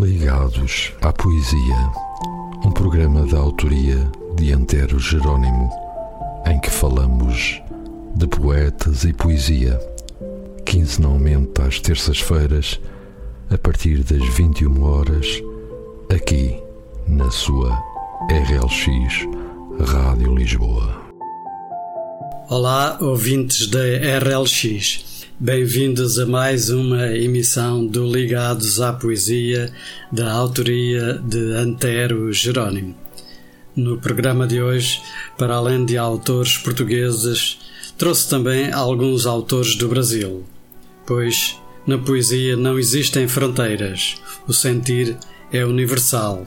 Ligados à Poesia, um programa da autoria de Antero Jerónimo, em que falamos de poetas e poesia, quinzenalmente às terças-feiras, a partir das 21 horas, aqui na sua RLX Rádio Lisboa. Olá, ouvintes da RLX. Bem-vindos a mais uma emissão do Ligados à Poesia, da autoria de Antero Jerónimo. No programa de hoje, para além de autores portugueses, trouxe também alguns autores do Brasil, pois na poesia não existem fronteiras, o sentir é universal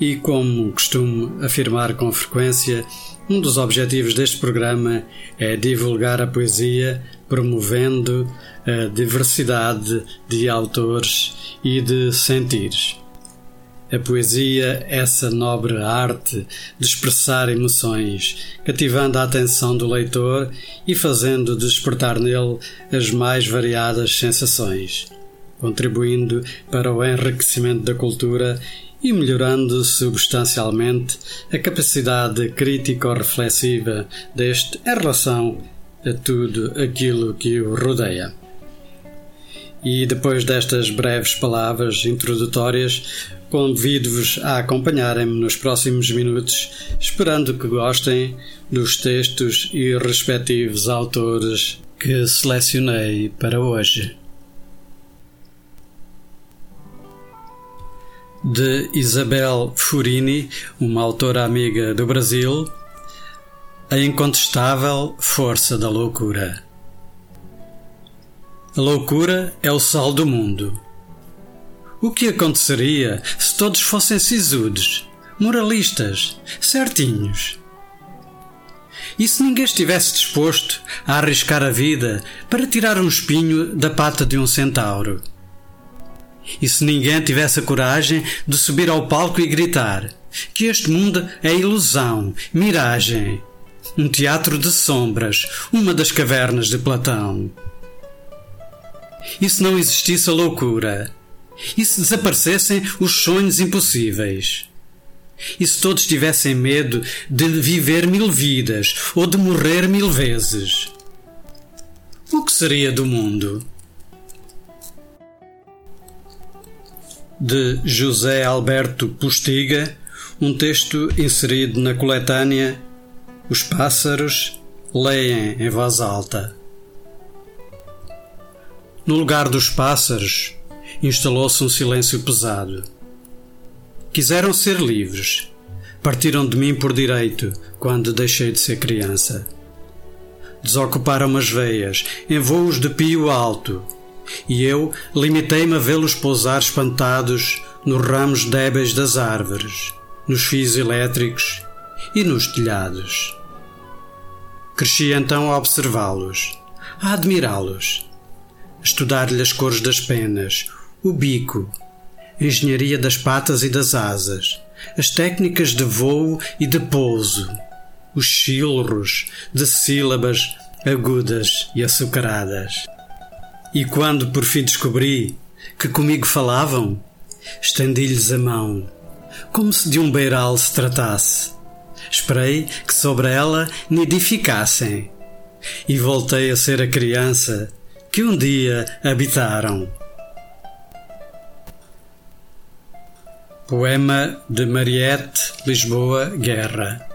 e, como costumo afirmar com frequência, um dos objetivos deste programa é divulgar a poesia, promovendo a diversidade de autores e de sentires. A poesia, essa nobre arte de expressar emoções, cativando a atenção do leitor e fazendo despertar nele as mais variadas sensações, contribuindo para o enriquecimento da cultura e melhorando substancialmente a capacidade crítico-reflexiva deste em relação a tudo aquilo que o rodeia. E depois destas breves palavras introdutórias, convido-vos a acompanharem-me nos próximos minutos, esperando que gostem dos textos e respectivos autores que selecionei para hoje. de Isabel Furini, uma autora amiga do Brasil, A Incontestável Força da Loucura. A loucura é o sal do mundo. O que aconteceria se todos fossem sisudos, moralistas, certinhos? E se ninguém estivesse disposto a arriscar a vida para tirar um espinho da pata de um centauro? E se ninguém tivesse a coragem de subir ao palco e gritar que este mundo é ilusão, miragem, um teatro de sombras, uma das cavernas de Platão? E se não existisse a loucura? E se desaparecessem os sonhos impossíveis? E se todos tivessem medo de viver mil vidas ou de morrer mil vezes? O que seria do mundo? de José Alberto Postiga, um texto inserido na coletânea Os Pássaros Leem em Voz Alta. No lugar dos pássaros instalou-se um silêncio pesado. Quiseram ser livres. Partiram de mim por direito quando deixei de ser criança. Desocuparam as veias em voos de pio alto e eu limitei-me a vê-los pousar espantados nos ramos débeis das árvores, nos fios elétricos e nos telhados. Cresci então a observá-los, a admirá-los, a estudar-lhe as cores das penas, o bico, a engenharia das patas e das asas, as técnicas de voo e de pouso, os chilros de sílabas agudas e açucaradas. E quando por fim descobri que comigo falavam, estendi-lhes a mão, como se de um beiral se tratasse. Esperei que sobre ela nidificassem e voltei a ser a criança que um dia habitaram. Poema de Mariette Lisboa Guerra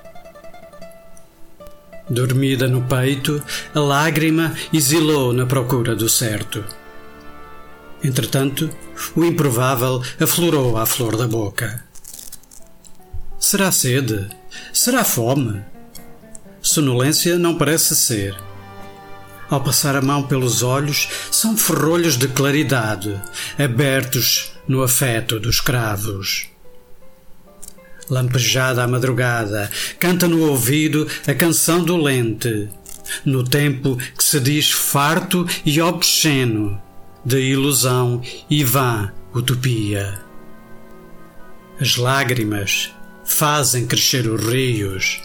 Dormida no peito, a lágrima exilou na procura do certo. Entretanto, o improvável aflorou à flor da boca. Será sede? Será fome? Sonolência não parece ser. Ao passar a mão pelos olhos, são ferrolhos de claridade, abertos no afeto dos cravos lampejada à madrugada, canta no ouvido a canção dolente, no tempo que se diz farto e obsceno, de ilusão e vã utopia. As lágrimas fazem crescer os rios.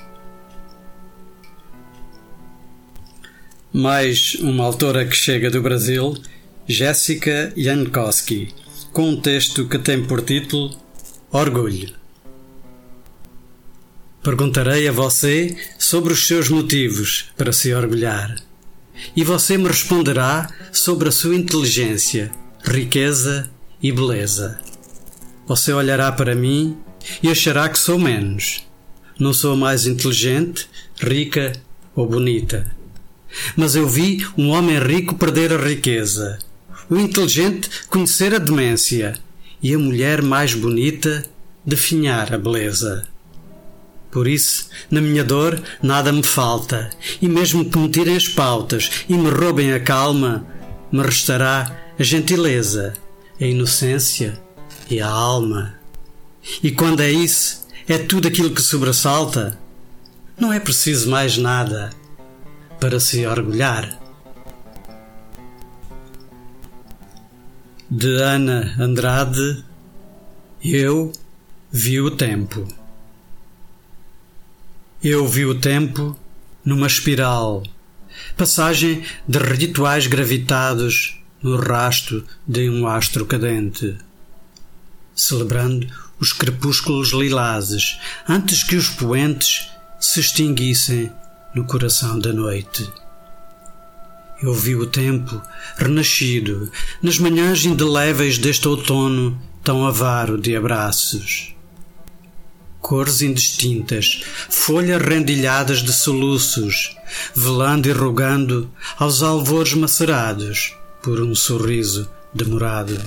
Mais uma autora que chega do Brasil, Jéssica Jankowski, com um texto que tem por título Orgulho. Perguntarei a você sobre os seus motivos para se orgulhar. E você me responderá sobre a sua inteligência, riqueza e beleza. Você olhará para mim e achará que sou menos. Não sou mais inteligente, rica ou bonita. Mas eu vi um homem rico perder a riqueza, o inteligente conhecer a demência e a mulher mais bonita definhar a beleza. Por isso, na minha dor, nada me falta, e mesmo que me tirem as pautas e me roubem a calma, me restará a gentileza, a inocência e a alma. E quando é isso, é tudo aquilo que sobressalta. Não é preciso mais nada para se orgulhar. De Ana Andrade, eu vi o tempo. Eu vi o tempo numa espiral, passagem de rituais gravitados no rasto de um astro cadente, celebrando os crepúsculos lilazes antes que os poentes se extinguissem no coração da noite. Eu vi o tempo renascido nas manhãs indeléveis deste outono tão avaro de abraços cores indistintas, folhas rendilhadas de soluços, velando e rogando aos alvores macerados por um sorriso demorado.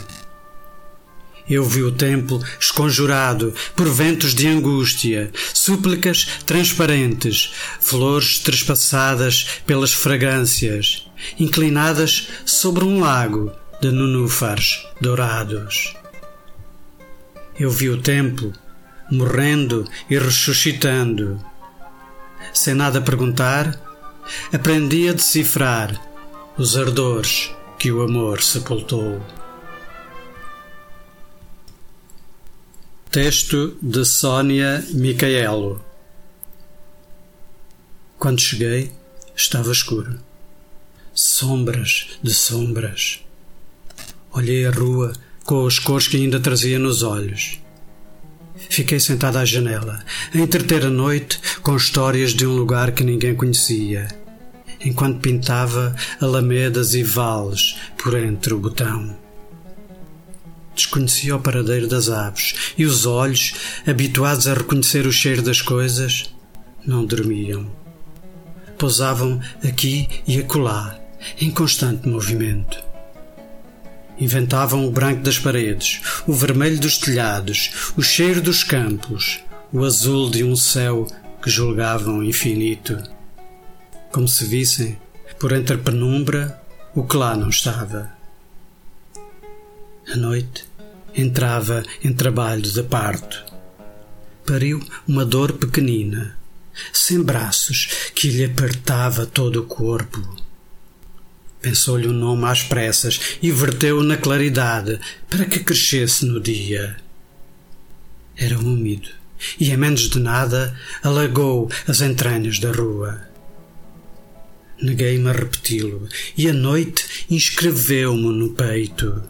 Eu vi o templo esconjurado por ventos de angústia, súplicas transparentes, flores trespassadas pelas fragrâncias, inclinadas sobre um lago de nenúfares dourados. Eu vi o templo morrendo e ressuscitando. Sem nada perguntar, aprendi a decifrar os ardores que o amor sepultou. Texto de Sônia Micaelo Quando cheguei, estava escuro. Sombras de sombras. Olhei a rua com as cores que ainda trazia nos olhos. Fiquei sentada à janela, a entreter a noite com histórias de um lugar que ninguém conhecia, enquanto pintava alamedas e vales por entre o botão. Desconhecia o paradeiro das aves e os olhos, habituados a reconhecer o cheiro das coisas, não dormiam. Pousavam aqui e acolá, em constante movimento. Inventavam o branco das paredes, o vermelho dos telhados, o cheiro dos campos, o azul de um céu que julgavam infinito. Como se vissem, por entre a penumbra, o que lá não estava. A noite entrava em trabalho de parto. Pariu uma dor pequenina, sem braços, que lhe apertava todo o corpo Pensou-lhe um nome às pressas e verteu na claridade para que crescesse no dia. Era úmido e, em menos de nada, alagou as entranhas da rua. Neguei-me a repeti-lo e a noite inscreveu-me no peito.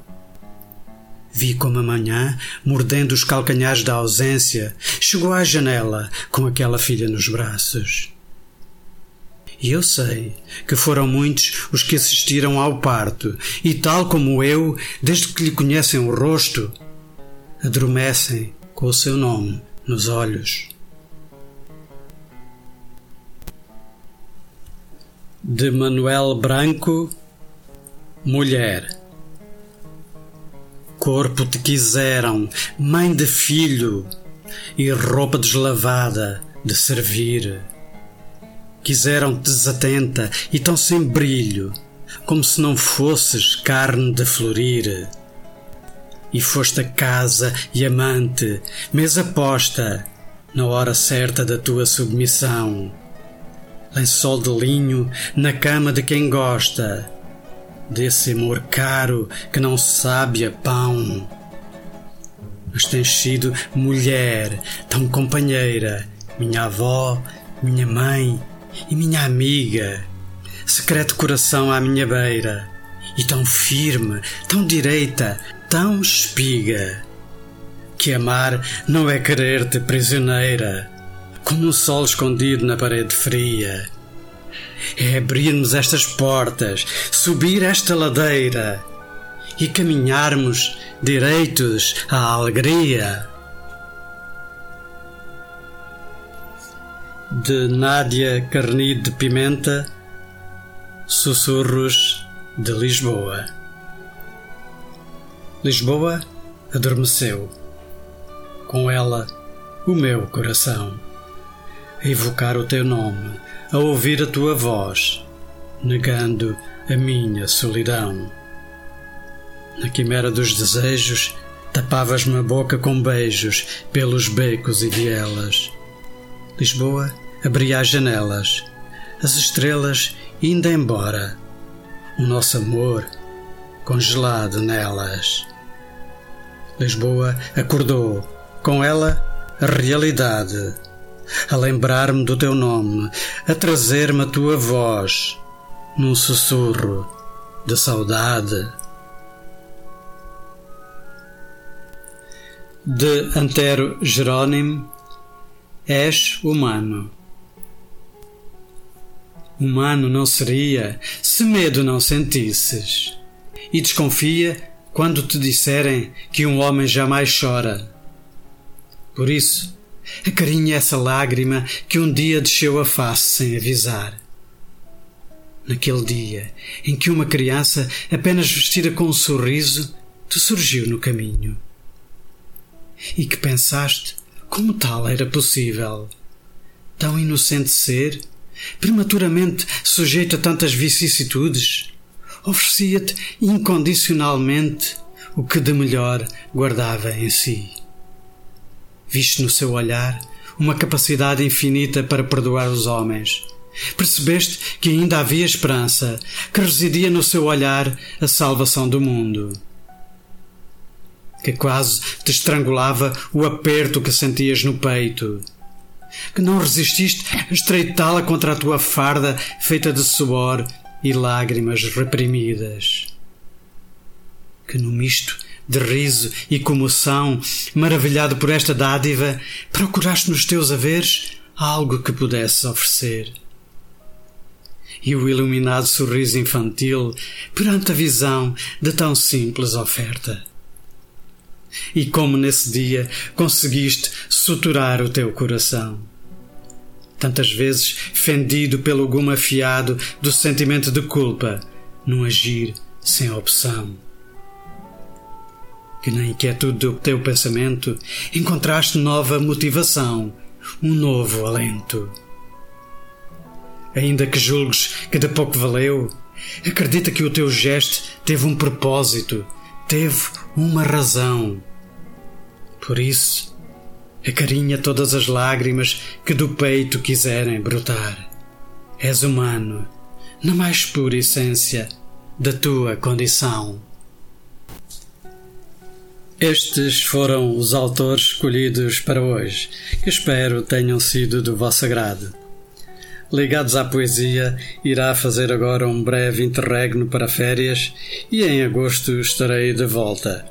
Vi como amanhã, mordendo os calcanhares da ausência, chegou à janela com aquela filha nos braços. E eu sei que foram muitos os que assistiram ao parto, e tal como eu, desde que lhe conhecem o rosto, adormecem com o seu nome nos olhos. De Manuel Branco, Mulher. Corpo te quiseram, mãe de filho, e roupa deslavada de servir quiseram-te desatenta e tão sem brilho, como se não fosses carne de florir. E foste a casa e amante, mesa posta, na hora certa da tua submissão. Lençol de linho na cama de quem gosta, desse amor caro que não sabe a pão. Mas tens sido mulher, tão companheira, minha avó, minha mãe, e minha amiga, secreto coração à minha beira, e tão firme, tão direita, tão espiga que amar não é querer-te prisioneira, como um sol escondido na parede fria. É abrirmos estas portas, subir esta ladeira e caminharmos direitos à alegria. De Nádia Carnide de Pimenta, Sussurros de Lisboa. Lisboa adormeceu. Com ela, o meu coração. Evocar o teu nome, a ouvir a tua voz, negando a minha solidão. Na quimera dos desejos, tapavas-me a boca com beijos pelos becos e vielas. Lisboa abria as janelas, as estrelas indo embora, o nosso amor congelado nelas. Lisboa acordou, com ela a realidade, a lembrar-me do teu nome, a trazer-me a tua voz, num sussurro de saudade. de Antero Jerônimo, és humano. Humano não seria se medo não sentisses. E desconfia quando te disserem que um homem jamais chora. Por isso, acarinha essa lágrima que um dia desceu a face sem avisar. Naquele dia em que uma criança, apenas vestida com um sorriso, te surgiu no caminho e que pensaste como tal era possível. Tão inocente ser, prematuramente sujeito a tantas vicissitudes, oferecia-te incondicionalmente o que de melhor guardava em si. Viste no seu olhar uma capacidade infinita para perdoar os homens. Percebeste que ainda havia esperança, que residia no seu olhar a salvação do mundo que quase te estrangulava o aperto que sentias no peito. Que não resististe a estreitá-la contra a tua farda feita de suor e lágrimas reprimidas. Que no misto de riso e comoção, maravilhado por esta dádiva, procuraste nos teus haveres algo que pudesses oferecer. E o iluminado sorriso infantil perante a visão de tão simples oferta e como nesse dia conseguiste suturar o teu coração. Tantas vezes fendido pelo gume afiado do sentimento de culpa, num agir sem opção. Que na inquietude do teu pensamento encontraste nova motivação, um novo alento. Ainda que julgues que de pouco valeu, acredita que o teu gesto teve um propósito, teve uma razão. Por isso, acarinha todas as lágrimas que do peito quiserem brotar. És humano, na mais pura essência da tua condição. Estes foram os autores escolhidos para hoje, que espero tenham sido do vosso agrado. Ligados à poesia, irá fazer agora um breve interregno para férias e em agosto estarei de volta.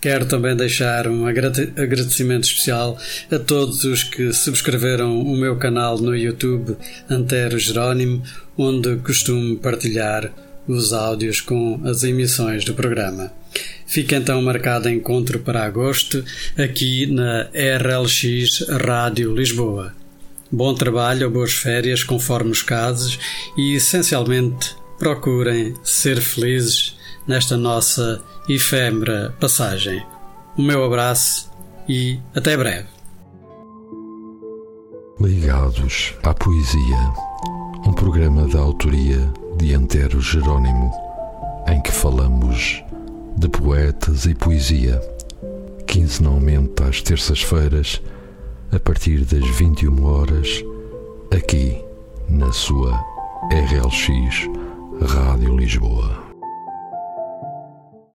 Quero também deixar um agradecimento especial a todos os que subscreveram o meu canal no YouTube Antero Jerónimo, onde costumo partilhar os áudios com as emissões do programa. Fica então marcado encontro para agosto aqui na RLX Rádio Lisboa. Bom trabalho ou boas férias, conforme os casos, e essencialmente procurem ser felizes nesta nossa efêmera passagem. O meu abraço e até breve. Ligados à Poesia, um programa da autoria de Antero Jerônimo, em que falamos de poetas e poesia, quinzenalmente às terças-feiras a partir das 21 horas, aqui na sua RLX Rádio Lisboa.